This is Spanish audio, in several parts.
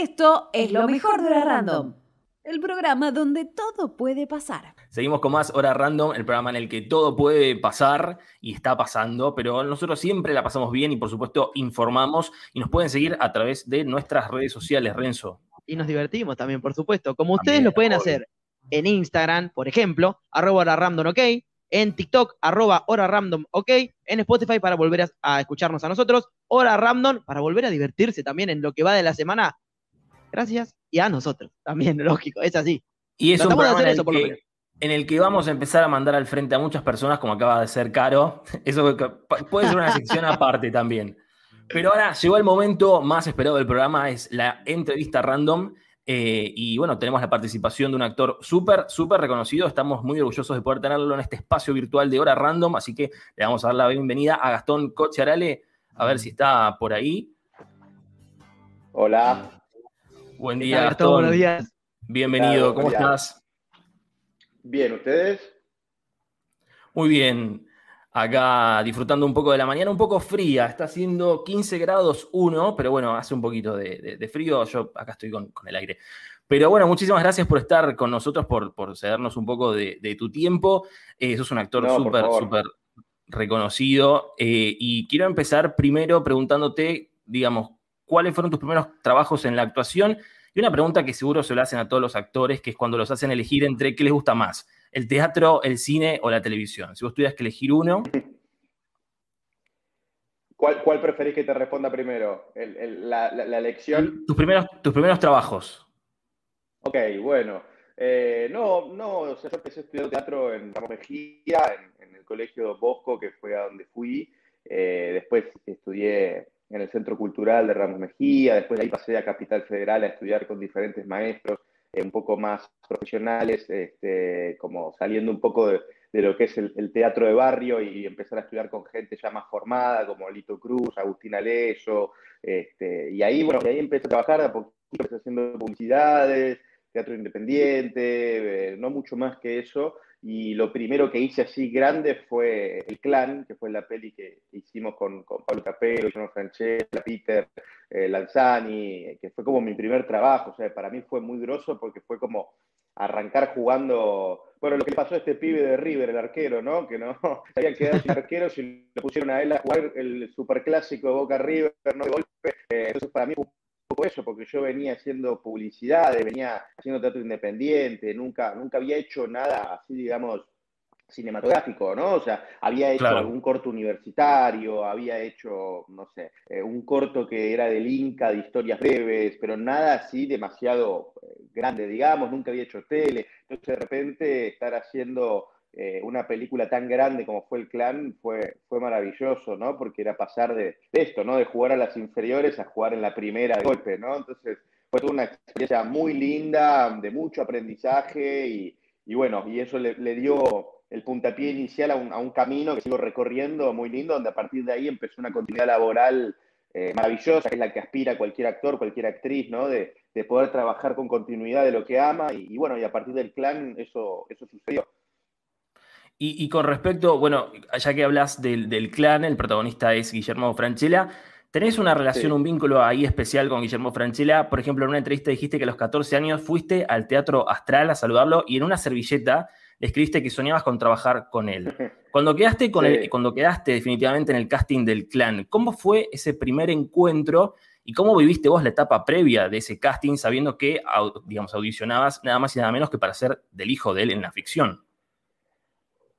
Esto es lo mejor de la Random, el programa donde todo puede pasar. Seguimos con más Hora Random, el programa en el que todo puede pasar y está pasando, pero nosotros siempre la pasamos bien y por supuesto informamos y nos pueden seguir a través de nuestras redes sociales, Renzo. Y nos divertimos también, por supuesto, como ustedes lo pueden hacer en Instagram, por ejemplo, arroba Hora Random OK, en TikTok, arroba Hora Random OK, en Spotify para volver a, a escucharnos a nosotros, Hora Random para volver a divertirse también en lo que va de la semana gracias, y a nosotros también, lógico, es así. Y es un programa en, el que, en el que vamos a empezar a mandar al frente a muchas personas, como acaba de ser Caro. Eso puede ser una sección aparte también. Pero ahora llegó el momento más esperado del programa, es la entrevista random. Eh, y bueno, tenemos la participación de un actor súper, súper reconocido. Estamos muy orgullosos de poder tenerlo en este espacio virtual de hora random. Así que le vamos a dar la bienvenida a Gastón Coche a ver si está por ahí. Hola. Buen día, Gastón. Buenos días. Bienvenido, ¿cómo estás? Bien, ¿ustedes? Muy bien. Acá disfrutando un poco de la mañana, un poco fría. Está haciendo 15 grados 1, pero bueno, hace un poquito de, frío. Yo acá estoy con, el aire. Pero bueno, muchísimas gracias por estar con nosotros, por, por cedernos un poco de, tu tiempo. Eh, sos un actor súper, súper reconocido. Eh, y quiero empezar primero preguntándote, digamos, cuáles fueron tus primeros trabajos en la actuación. Y una pregunta que seguro se lo hacen a todos los actores, que es cuando los hacen elegir entre qué les gusta más, el teatro, el cine o la televisión. Si vos tuvieras que elegir uno. ¿Cuál, cuál preferís que te responda primero? la, elección? Tus primeros, tus primeros trabajos. Ok, bueno. Eh, no, no, yo empecé a estudiar teatro en Ramos Mejía, en, el colegio Bosco, que fue a donde fui. Eh, después estudié en el Centro Cultural de Ramos Mejía, después de ahí pasé a Capital Federal a estudiar con diferentes maestros eh, un poco más profesionales, este, como saliendo un poco de, lo que es el, teatro de barrio y empezar a estudiar con gente ya más formada, como Lito Cruz, Agustín Alejo, este, y ahí, bueno, y ahí empecé a trabajar, a poquito empecé haciendo publicidades, teatro independiente, eh, no mucho más que eso, y lo primero que hice así grande fue El Clan, que fue la peli que hicimos con, con Pablo Capello, John Franchella, Peter eh, Lanzani, que fue como mi primer trabajo. O sea, para mí fue muy groso porque fue como arrancar jugando. Bueno, lo que pasó a este pibe de River, el arquero, ¿no? Que no sabía quedar sin arquero, y lo pusieron a él a jugar el superclásico Boca River, no de golpe. Eh, entonces, para mí fue eso, porque yo venía haciendo publicidades, venía haciendo teatro independiente, nunca, nunca había hecho nada así, digamos, cinematográfico, ¿no? O sea, había hecho algún corto universitario, había hecho, no sé, eh, un corto que era del Inca, de historias breves, pero nada así demasiado eh, grande, digamos, nunca había hecho tele. Entonces, de repente, estar haciendo eh, una película tan grande como fue El Clan fue, fue maravilloso, ¿no? Porque era pasar de, esto, ¿no? De jugar a las inferiores a jugar en la primera de golpe, ¿no? Entonces fue una experiencia muy linda, de mucho aprendizaje y, bueno, y eso le, dio el puntapié inicial a un, camino que sigo recorriendo muy lindo, donde a partir de ahí empezó una continuidad laboral eh, maravillosa, que es la que aspira cualquier actor, cualquier actriz, ¿no? De, poder trabajar con continuidad de lo que ama y, y, bueno, y a partir del clan eso, eso sucedió. Y, con respecto, bueno, ya que hablas del, clan, el protagonista es Guillermo Franchella. ¿Tenés una relación, un vínculo ahí especial con Guillermo Franchella? Por ejemplo, en una entrevista dijiste que a los 14 años fuiste al Teatro Astral a saludarlo y en una servilleta le escribiste que soñabas con trabajar con él. Cuando quedaste, con cuando quedaste definitivamente en el casting del clan, ¿cómo fue ese primer encuentro y cómo viviste vos la etapa previa de ese casting sabiendo que, digamos, audicionabas nada más y nada menos que para ser del hijo de él en la ficción?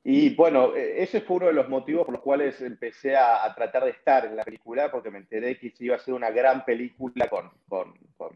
Y bueno, e, ese fue uno de los motivos por los cuales empecé a, tratar de estar en la película, porque me enteré que iba a ser una gran película con, con, con,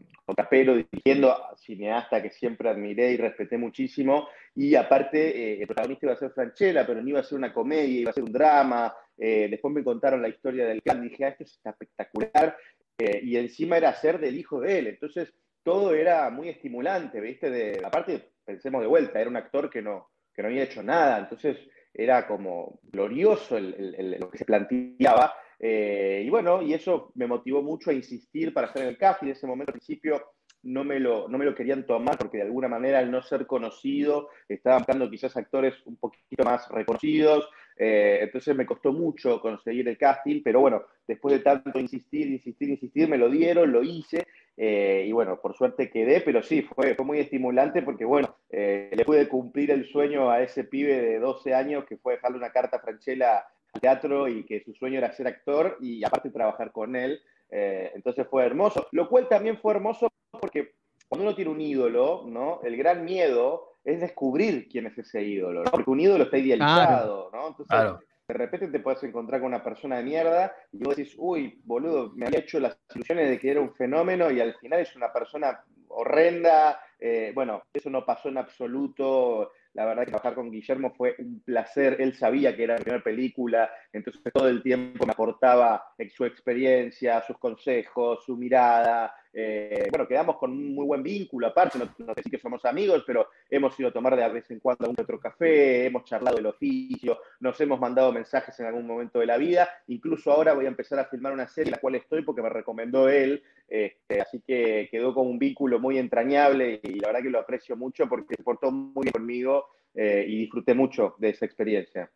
dirigiendo, cineasta que siempre admiré y respeté muchísimo. Y aparte, eh, el protagonista iba a ser Franchella, pero no iba a ser una comedia, iba a ser un drama. Eh, después me contaron la historia del clan, dije, ah, esto es espectacular. Eh, y encima era ser del hijo de él. Entonces, todo era muy estimulante, ¿viste? De, aparte, pensemos de vuelta, era un actor que no que no había hecho nada, entonces era como glorioso lo que se planteaba. Eh, y bueno, y eso me motivó mucho a insistir para hacer el casting. En ese momento, al principio, no me, lo, no me lo querían tomar porque de alguna manera, al no ser conocido, estaban buscando quizás actores un poquito más reconocidos. Eh, entonces me costó mucho conseguir el casting, pero bueno, después de tanto insistir, insistir, insistir, me lo dieron, lo hice. Eh, y bueno, por suerte quedé, pero sí, fue, fue muy estimulante porque, bueno, eh, le pude cumplir el sueño a ese pibe de 12 años que fue dejarle una carta a Franchella al teatro y que su sueño era ser actor y aparte trabajar con él. entonces fue hermoso, lo cual también fue hermoso porque cuando uno tiene un ídolo, ¿no? El gran miedo es descubrir quién es ese ídolo, ¿no? Porque un ídolo está idealizado, ¿no? Entonces, de repente te puedes encontrar con una persona de mierda y vos decís, uy, boludo, me había hecho las ilusiones de que era un fenómeno y al final es una persona horrenda. Eh, bueno, eso no pasó en absoluto. La verdad que trabajar con Guillermo fue un placer. Él sabía que era mi primera película, entonces todo el tiempo me aportaba su experiencia, sus consejos, su mirada. Eh, bueno, quedamos con un muy buen vínculo, aparte, no, no que somos amigos, pero hemos ido a tomar de vez en cuando un otro café, hemos charlado del oficio, nos hemos mandado mensajes en algún momento de la vida. Incluso ahora voy a empezar a filmar una serie en la cual estoy porque me recomendó él. Este, así que quedó con un vínculo muy entrañable y la verdad que lo aprecio mucho porque se portó muy bien conmigo eh, y disfruté mucho de esa experiencia.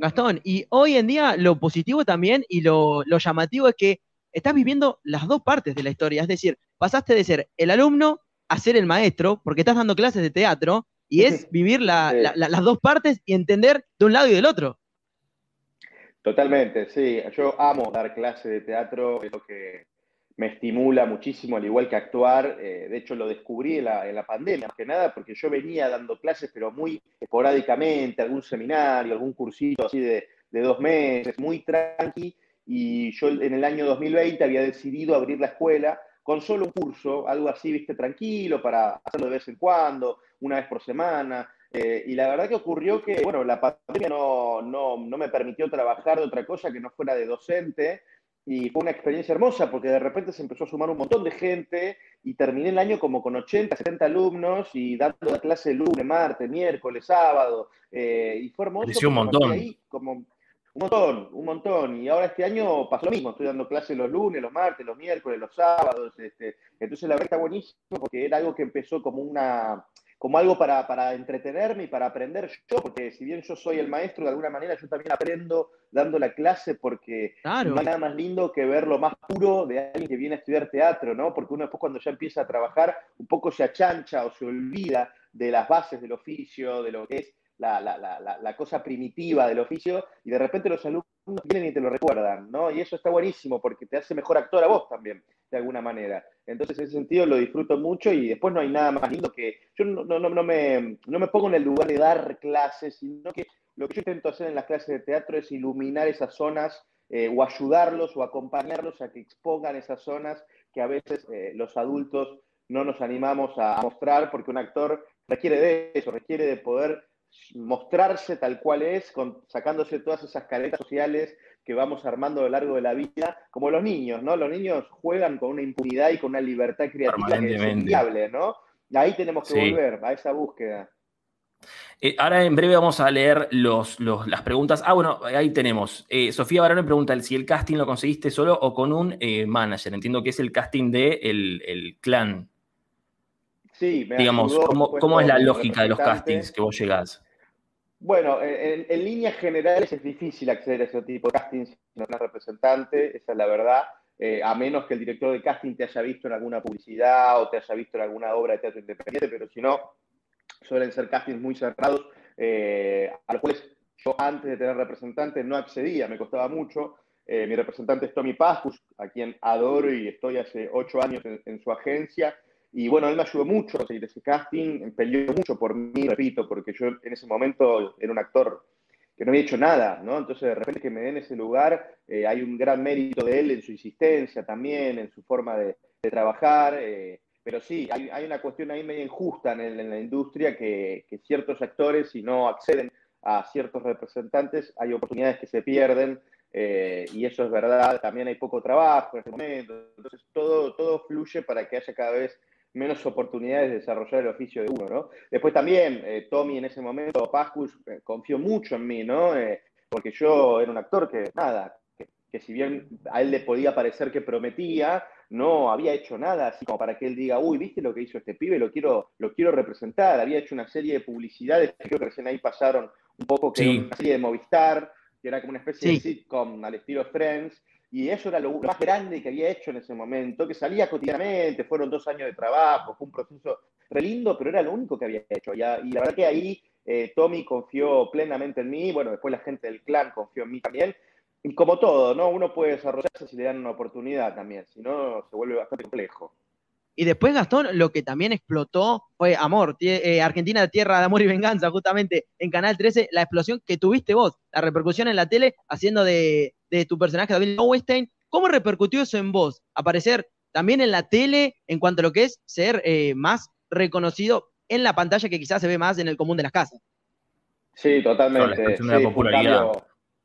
Gastón, y hoy en día lo positivo también y lo, llamativo es que estás viviendo las dos partes de la historia, es decir, pasaste de ser el alumno a ser el maestro, porque estás dando clases de teatro, y es vivir las dos partes y entender de un lado y del otro. Totalmente, sí. Yo amo dar clases de teatro, es lo que me estimula muchísimo, al igual que actuar. Eh, de hecho, lo descubrí en la, pandemia, más que nada, porque yo venía dando clases, pero muy esporádicamente, algún seminario, algún cursito así de, dos meses, muy tranqui. Y yo en el año 2020 había decidido abrir la escuela con solo un curso, algo así, viste, tranquilo, para hacerlo de vez en cuando, una vez por semana. Eh, y la verdad que ocurrió que, bueno, la pandemia no, no, no me permitió trabajar de otra cosa que no fuera de docente, y fue una experiencia hermosa porque de repente se empezó a sumar un montón de gente y terminé el año como con 80, 70 alumnos y dando la clase lunes, martes, miércoles, sábado. Eh, y fue hermoso. un montón. como un montón, un montón. Y ahora este año pasó lo mismo. Estoy dando clases los lunes, los martes, los miércoles, los sábados. Este, entonces la verdad está buenísimo porque era algo que empezó como una como algo para, para, entretenerme y para aprender yo, porque si bien yo soy el maestro, de alguna manera yo también aprendo dando la clase, porque no hay nada más lindo que ver lo más puro de alguien que viene a estudiar teatro, ¿no? Porque uno después cuando ya empieza a trabajar, un poco se achancha o se olvida de las bases del oficio, de lo que es la, la, la, cosa primitiva del oficio y de repente los alumnos vienen y te lo recuerdan, ¿no? Y eso está buenísimo porque te hace mejor actor a vos también, de alguna manera. Entonces, en ese sentido lo disfruto mucho y después no hay nada más lindo que... Yo no, no, no, me, no me pongo en el lugar de dar clases, sino que lo que yo intento hacer en las clases de teatro es iluminar esas zonas eh, o ayudarlos o acompañarlos a que expongan esas zonas que a veces eh, los adultos no nos animamos a mostrar porque un actor requiere de eso, requiere de poder mostrarse tal cual es, sacándose todas esas caretas sociales que vamos armando a lo largo de la vida, como los niños, ¿no? Los niños juegan con una impunidad y con una libertad creativa que es enviable, ¿no? Ahí tenemos que volver a esa búsqueda. Eh, ahora en breve vamos a leer los, las preguntas. Ah, bueno, ahí tenemos. Eh, Sofía Barón me pregunta si el casting lo conseguiste solo o con un eh, manager. Entiendo que es el casting de el clan Sí, me Digamos, ¿cómo, es la lógica de los castings que vos llegás? Bueno, en, líneas generales es difícil acceder a ese tipo de castings si no eres representante, esa es la verdad, eh, a menos que el director de casting te haya visto en alguna publicidad o te haya visto en alguna obra de teatro independiente, pero si no, suelen ser castings muy cerrados, eh, a los cuales yo antes de tener representante no accedía, me costaba mucho. Eh, mi representante es Tommy Pascus, a quien adoro y estoy hace ocho años en su agencia. Y bueno, él me ayudó mucho a seguir ese casting, peleó mucho por mí, repito, porque yo en ese momento era un actor que no había hecho nada, ¿no? Entonces, de repente que me den ese lugar, eh, hay un gran mérito de él en su insistencia también, en su forma de, trabajar, eh, pero sí, hay, una cuestión ahí medio injusta en, la industria que, ciertos actores, si no acceden a ciertos representantes, hay oportunidades que se pierden, eh, y eso es verdad, también hay poco trabajo en este momento, entonces todo, todo fluye para que haya cada vez menos oportunidades de desarrollar el oficio de uno, ¿no? Después también, eh, Tommy en ese momento, Pascus, eh, confió mucho en mí, ¿no? Eh, porque yo era un actor que, nada, que, si bien a él le podía parecer que prometía, no había hecho nada así como para que él diga, uy, ¿viste lo que hizo este pibe? Lo quiero, lo quiero representar. Había hecho una serie de publicidades, creo que recién ahí pasaron un poco, que era una serie de Movistar, que era como una especie de sitcom al estilo Friends, y eso era lo más grande que había hecho en ese momento, que salía cotidianamente, fueron dos años de trabajo, fue un proceso re lindo, pero era lo único que había hecho. Y, la verdad que ahí eh, Tommy confió plenamente en mí, bueno, después la gente del clan confió en mí también, y como todo, ¿no? Uno puede desarrollarse si le dan una oportunidad también, si no se vuelve bastante complejo. Y después, Gastón, lo que también explotó fue Amor, eh, Argentina Tierra de Amor y Venganza, justamente en Canal 13, la explosión que tuviste vos, la repercusión en la tele, haciendo de, tu personaje David Lowenstein. ¿Cómo repercutió eso en vos? Aparecer también en la tele en cuanto a lo que es ser eh, más reconocido en la pantalla que quizás se ve más en el común de las casas. Sí, totalmente. Sí,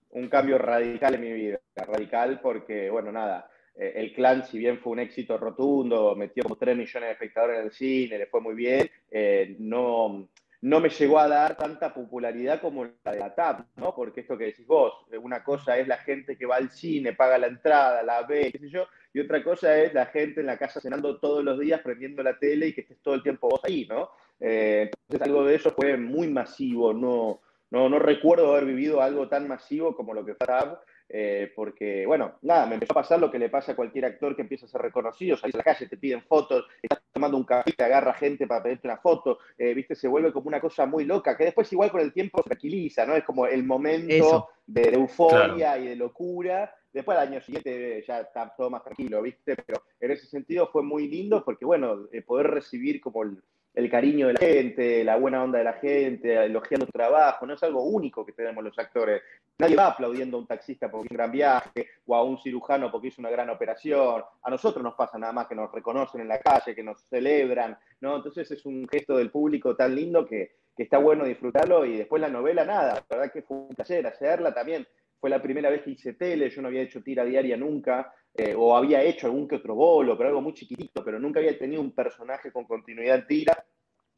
un cambio radical en mi vida, radical porque, bueno, nada, eh, el clan, si bien fue un éxito rotundo, metió como 3 millones de espectadores en el cine, le fue muy bien, eh, no, no me llegó a dar tanta popularidad como la de la TAP, ¿no? Porque esto que decís vos, eh, una cosa es la gente que va al cine, paga la entrada, la ve, qué sé yo, y otra cosa es la gente en la casa cenando todos los días, prendiendo la tele y que estés todo el tiempo vos ahí, ¿no? entonces algo de eso fue muy masivo, no, no, no recuerdo haber vivido algo tan masivo como lo que fue TAP, eh, porque, bueno, nada, me empezó a pasar lo que le pasa a cualquier actor que empieza a ser reconocido, salís a la calle, te piden fotos, estás tomando un café, te agarra gente para pedirte una foto, eh, viste, se vuelve como una cosa muy loca, que después igual con el tiempo se tranquiliza, ¿no? Es como el momento de, euforia y de locura, después al año siguiente ya está todo más tranquilo, viste, pero en ese sentido fue muy lindo porque, bueno, eh, poder recibir como el el cariño de la gente, la buena onda de la gente, elogiando tu trabajo, no es algo único que tenemos los actores. Nadie va aplaudiendo a un taxista porque hizo un gran viaje o a un cirujano porque hizo una gran operación. A nosotros nos pasa nada más que nos reconocen en la calle, que nos celebran, ¿no? Entonces es un gesto del público tan lindo que, está bueno disfrutarlo y después la novela, nada, verdad que fue un placer hacerla también. Fue la primera vez que hice tele, yo no había hecho tira diaria nunca, eh, o había hecho algún que otro bolo, pero algo muy chiquitito, pero nunca había tenido un personaje con continuidad en tira.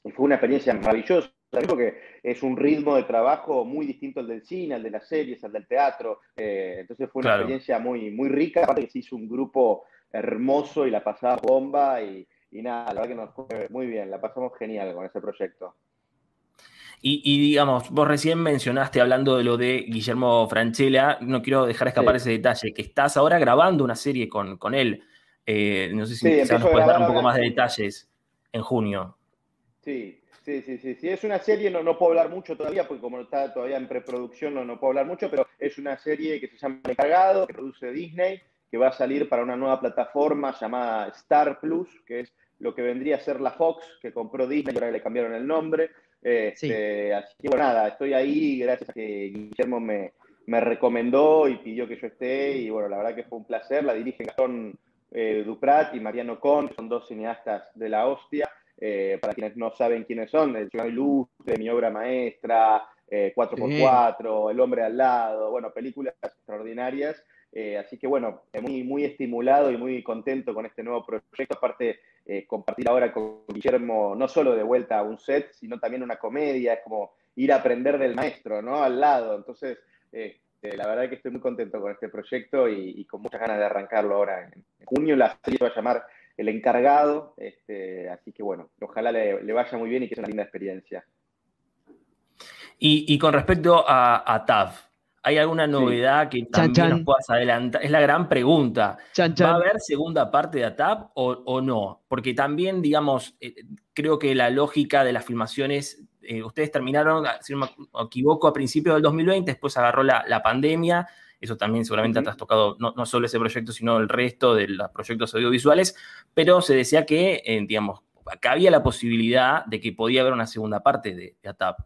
Y fue una experiencia maravillosa, porque es un ritmo de trabajo muy distinto al del cine, al de las series, al del teatro. Eh, entonces fue una experiencia muy, muy rica, aparte que se hizo un grupo hermoso y la pasaba bomba y, y nada, la verdad que nos fue muy bien, la pasamos genial con ese proyecto. Y, digamos, vos recién mencionaste, hablando de lo de Guillermo Franchella, no quiero dejar escapar ese detalle, que estás ahora grabando una serie con, con él. Eh, no sé si nos puedes dar un poco más de detalles en junio. Sí, sí, sí, sí. Es una serie, no, no puedo hablar mucho todavía, porque como está todavía en preproducción, no, no puedo hablar mucho, pero es una serie que se llama Encargado, que produce Disney, que va a salir para una nueva plataforma llamada Star Plus, que es lo que vendría a ser la Fox, que compró Disney y ahora le cambiaron el nombre. Este, así que bueno, nada, estoy ahí gracias a que Guillermo me, recomendó y pidió que yo esté. Y bueno, la verdad que fue un placer. La dirigen Gastón eh, Duprat y Mariano Con, son dos cineastas de la hostia. Eh, para quienes no saben quiénes son, El Ciudad Ilustre, Mi Obra Maestra, 4x4, eh, El Hombre al Lado, bueno, películas extraordinarias. Así que bueno, muy, muy estimulado y muy contento con este nuevo proyecto. Aparte, eh, compartir ahora con Guillermo no solo de vuelta a un set, sino también una comedia, es como ir a aprender del maestro, ¿no? Al lado. Entonces, eh, la verdad es que estoy muy contento con este proyecto y, con muchas ganas de arrancarlo ahora en, junio. La serie va a llamar El Encargado, este, así que bueno, ojalá le, vaya muy bien y que sea una linda experiencia. Y, con respecto a, a TAF, ¿Hay alguna novedad que también nos puedas adelantar? Es la gran pregunta. ¿Va a haber segunda parte de ATAP o, no? Porque también, digamos, eh, creo que la lógica de las filmaciones, eh, ustedes terminaron, si no me equivoco, a principios del 2020, después agarró la, pandemia. Eso también seguramente te has tocado no, solo ese proyecto, sino el resto de los proyectos audiovisuales. Pero se decía que, eh, digamos, que había la posibilidad de que podía haber una segunda parte de, de ATAP.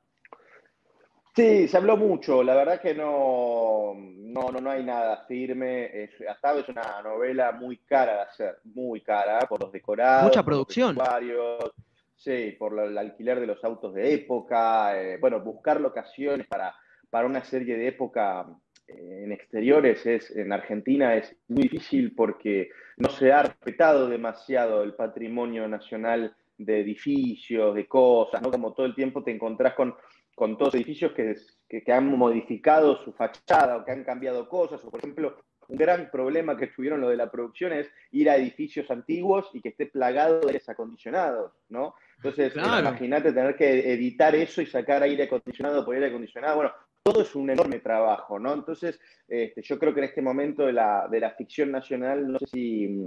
Sí, se habló mucho. La verdad que no, no, no, hay nada firme. Es, hasta es una novela muy cara de hacer, muy cara, por los decorados. Mucha producción. sí, por el alquiler de los autos de época. Eh, bueno, buscar locaciones para, para una serie de época eh, en exteriores es, en Argentina es muy difícil porque no se ha respetado demasiado el patrimonio nacional de edificios, de cosas, ¿no? Como todo el tiempo te encontrás con con todos edificios que, que, han modificado su fachada o que han cambiado cosas, o por ejemplo, un gran problema que tuvieron lo de la producción es ir a edificios antiguos y que esté plagado de aires acondicionados, ¿no? Entonces, imagínate tener que editar eso y sacar aire acondicionado por aire acondicionado. Bueno, todo es un enorme trabajo, ¿no? Entonces, este, yo creo que en este momento de la, de la ficción nacional, no sé si,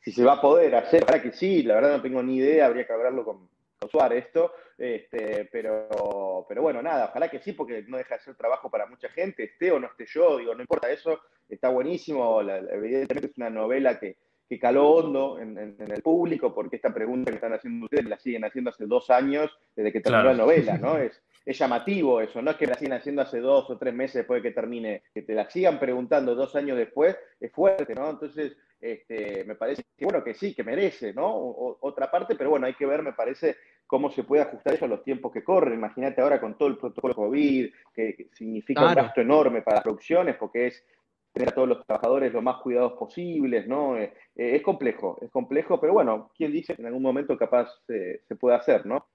si se va a poder hacer, para que sí, la verdad no tengo ni idea, habría que hablarlo con, con esto, este, pero, pero bueno, nada, ojalá que sí, porque no deja de ser trabajo para mucha gente, esté o no esté yo, digo, no importa eso, está buenísimo, evidentemente es una novela que, que caló hondo en, el público, porque esta pregunta que están haciendo ustedes la siguen haciendo hace dos años desde que terminó la novela, ¿no? Es, es llamativo eso, no es que la siguen haciendo hace dos o tres meses después de que termine, que te la sigan preguntando dos años después, es fuerte, ¿no? Entonces, este, me parece que bueno, que sí, que merece, ¿no? otra parte, pero bueno, hay que ver, me parece, cómo se puede ajustar eso a los tiempos que corren. Imagínate ahora con todo el protocolo COVID, que, significa un gasto enorme para las producciones, porque es tener a todos los trabajadores lo más cuidados posibles, ¿no? Eh, eh, es complejo, es complejo, pero bueno, ¿quién dice que en algún momento capaz se puede hacer, ¿no?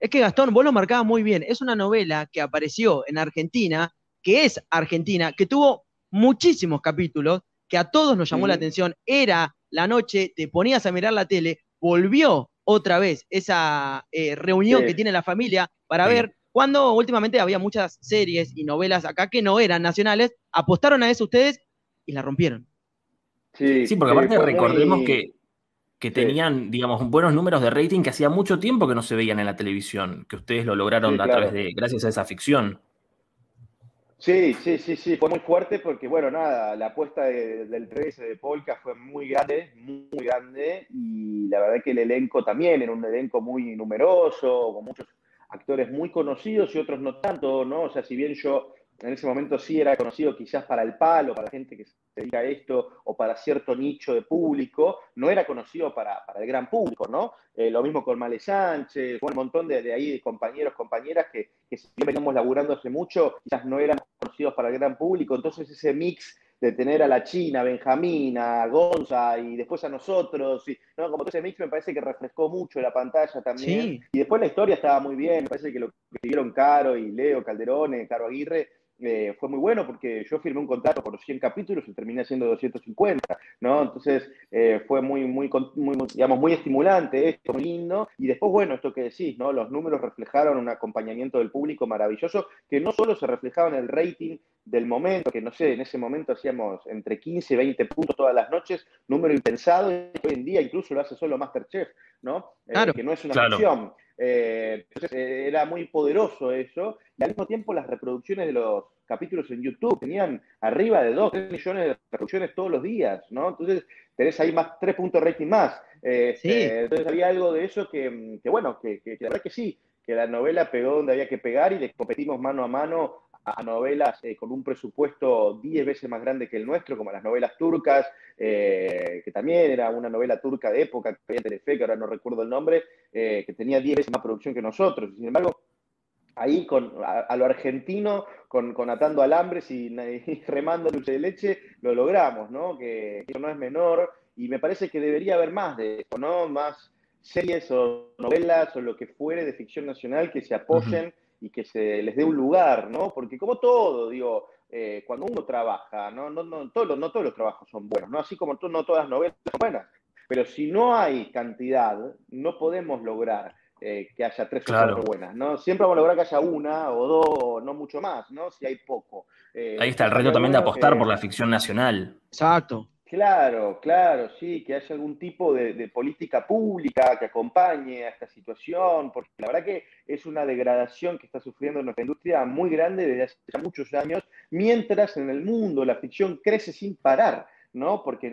Es que Gastón, vos lo marcabas muy bien, es una novela que apareció en Argentina, que es argentina, que tuvo muchísimos capítulos, que a todos nos llamó la atención, era la noche, te ponías a mirar la tele, volvió otra vez esa eh, reunión que tiene la familia para ver cuando últimamente había muchas series y novelas acá que no eran nacionales, apostaron a eso ustedes y la rompieron. Sí, sí porque aparte recordemos que, que tenían, digamos, buenos números de rating que hacía mucho tiempo que no se veían en la televisión, que ustedes lo lograron a través de, gracias a esa ficción. Sí, sí, sí, sí, fue muy fuerte porque, bueno, nada, la apuesta del 13 de Polka fue muy grande, muy grande, y la verdad que el elenco también era un elenco muy numeroso, con muchos actores muy conocidos y otros no tanto, ¿no? O sea, si bien yo en ese momento sí era conocido quizás para el palo, para la gente que se dedica a esto o para cierto nicho de público, no era conocido para, el gran público, ¿no? Eh, lo mismo con Male Sánchez, un montón de, de ahí de compañeros, compañeras que, que veníamos laburando hace mucho, quizás no eran conocidos para el gran público, entonces ese mix de tener a la China, a Benjamín, a Gonza y después a nosotros. Y, ¿no? Como todo ese mix me parece que refrescó mucho la pantalla también. Y después la historia estaba muy bien, me parece que lo que escribieron Caro y Leo Calderone, Caro Aguirre, eh, fue muy bueno porque yo firmé un contrato por 100 capítulos y terminé haciendo 250, ¿no? Entonces eh, fue muy, muy, muy, digamos, muy estimulante esto, muy lindo. Y después, bueno, esto que decís, ¿no? Los números reflejaron un acompañamiento del público maravilloso que no solo se reflejaba en el rating del momento, que no sé, en ese momento hacíamos entre 15 y 20 puntos todas las noches, número impensado, y hoy en día incluso lo hace solo Masterchef, ¿no? Eh, claro, que no es una claro. Eh, entonces eh, era muy poderoso eso, y al mismo tiempo las reproducciones de los capítulos en YouTube tenían arriba de 2, 3 millones de reproducciones todos los días, ¿no? Entonces tenés ahí más 3 puntos rating más. Este, entonces había algo de eso que, bueno, que, que, la verdad que sí, que la novela pegó donde había que pegar y le competimos mano a mano a novelas eh, con un presupuesto 10 veces más grande que el nuestro, como las novelas turcas, eh, que también era una novela turca de época, que había Telefe, que ahora no recuerdo el nombre, eh, que tenía 10 veces más producción que nosotros. Sin embargo, ahí con, a, lo argentino, con, atando alambres y, y, remando dulce de leche, lo logramos, ¿no? Que eso no es menor y me parece que debería haber más de eso, ¿no? Más series o novelas o lo que fuere de ficción nacional que se apoyen y que se les dé un lugar, ¿no? Porque como todo, digo, eh, cuando uno trabaja, ¿no? No, no, todos los, no todos los trabajos son buenos, ¿no? Así como no todas las novelas son buenas. Pero si no hay cantidad, no podemos lograr eh, que haya tres o cuatro buenas, ¿no? Siempre vamos a lograr que haya una o dos, no mucho más, ¿no? Si hay poco. Eh, Ahí está el reto también de apostar por la ficción nacional. Exacto. Claro, claro, sí, que haya algún tipo de, política pública que acompañe a esta situación, porque la verdad que es una degradación que está sufriendo nuestra industria muy grande desde hace muchos años, mientras en el mundo la ficción crece sin parar. ¿No? Porque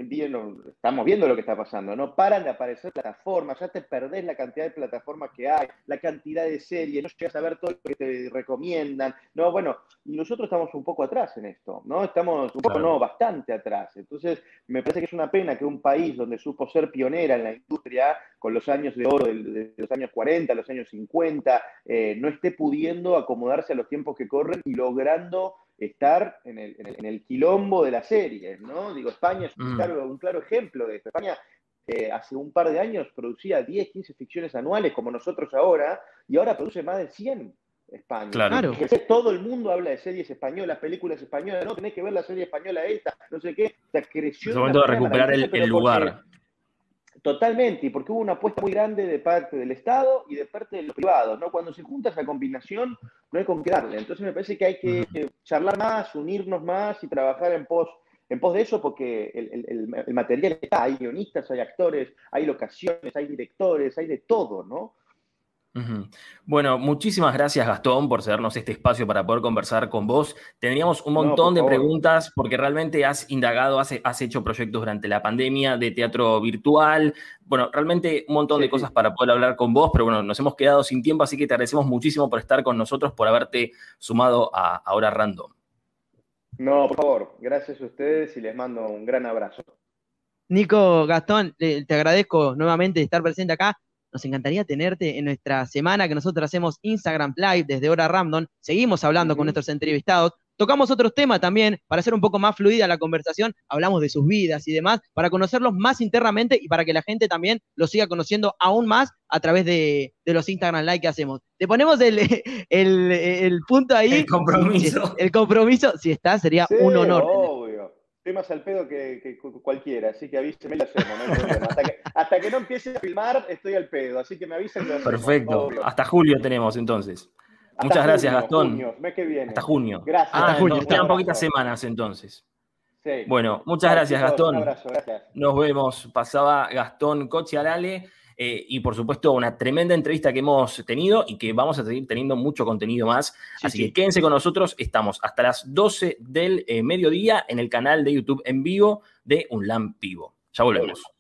estamos viendo lo que está pasando, ¿no? Paran de aparecer plataformas, ya te perdés la cantidad de plataformas que hay, la cantidad de series, no llegas a ver todo lo que te recomiendan, ¿no? Bueno, nosotros estamos un poco atrás en esto, ¿no? Estamos un poco, no, bastante atrás. Entonces, me parece que es una pena que un país donde supo ser pionera en la industria, con los años de oro de, los años 40, los años 50, eh, no esté pudiendo acomodarse a los tiempos que corren y logrando estar en el, en el, quilombo de las series, ¿no? Digo, España es un, mm. claro, un claro ejemplo de esto. España eh, hace un par de años producía 10, 15 ficciones anuales como nosotros ahora, y ahora produce más de 100. España. Claro. todo el mundo habla de series españolas, películas españolas, no tenés que ver la serie española esta, no sé qué. O sea, creció. Es momento de recuperar el, lugar. Totalmente, y porque hubo una apuesta muy grande de parte del Estado y de parte de los privados, ¿no? Cuando se junta esa combinación, no hay con qué darle. Entonces me parece que hay que charlar más, unirnos más y trabajar en pos en pos de eso, porque el, material está, hay guionistas, hay actores, hay locaciones, hay directores, hay de todo, ¿no? Bueno, muchísimas gracias Gastón por cedernos este espacio para poder conversar con vos. Tendríamos un montón de preguntas porque realmente has indagado, has, has, hecho proyectos durante la pandemia de teatro virtual. Bueno, realmente un montón de cosas para poder hablar con vos, pero bueno, nos hemos quedado sin tiempo, así que te agradecemos muchísimo por estar con nosotros, por haberte sumado a Hora Random. No, por favor, gracias a ustedes y les mando un gran abrazo. Nico, Gastón, te agradezco nuevamente de estar presente acá. Nos encantaría tenerte en nuestra semana que nosotros hacemos Instagram Live desde Hora Random. Seguimos hablando con nuestros entrevistados. Tocamos otros temas también para hacer un poco más fluida la conversación. Hablamos de sus vidas y demás para conocerlos más internamente y para que la gente también los siga conociendo aún más a través de, los Instagram Live que hacemos. Te ponemos el, el, punto ahí. El compromiso. el compromiso, si está, sería un honor. Más al pedo que, cualquiera, así que avíseme la hacemos, hasta, que, no empiece a filmar, estoy al pedo, así que me avisen. Perfecto. Hasta julio tenemos entonces. Muchas gracias, Gastón. Hasta junio. Gracias. Hasta ah, junio. Quedan poquitas semanas entonces. Sí. Bueno, muchas gracias, Gastón. Un abrazo, gracias. Nos vemos. Pasaba Gastón Coche Alale. Eh, y por supuesto una tremenda entrevista que hemos tenido y que vamos a seguir teniendo mucho contenido más. Así que quédense con nosotros, estamos hasta las 12 del eh, mediodía en el canal de YouTube en vivo de Un Lamp Vivo. Ya volvemos.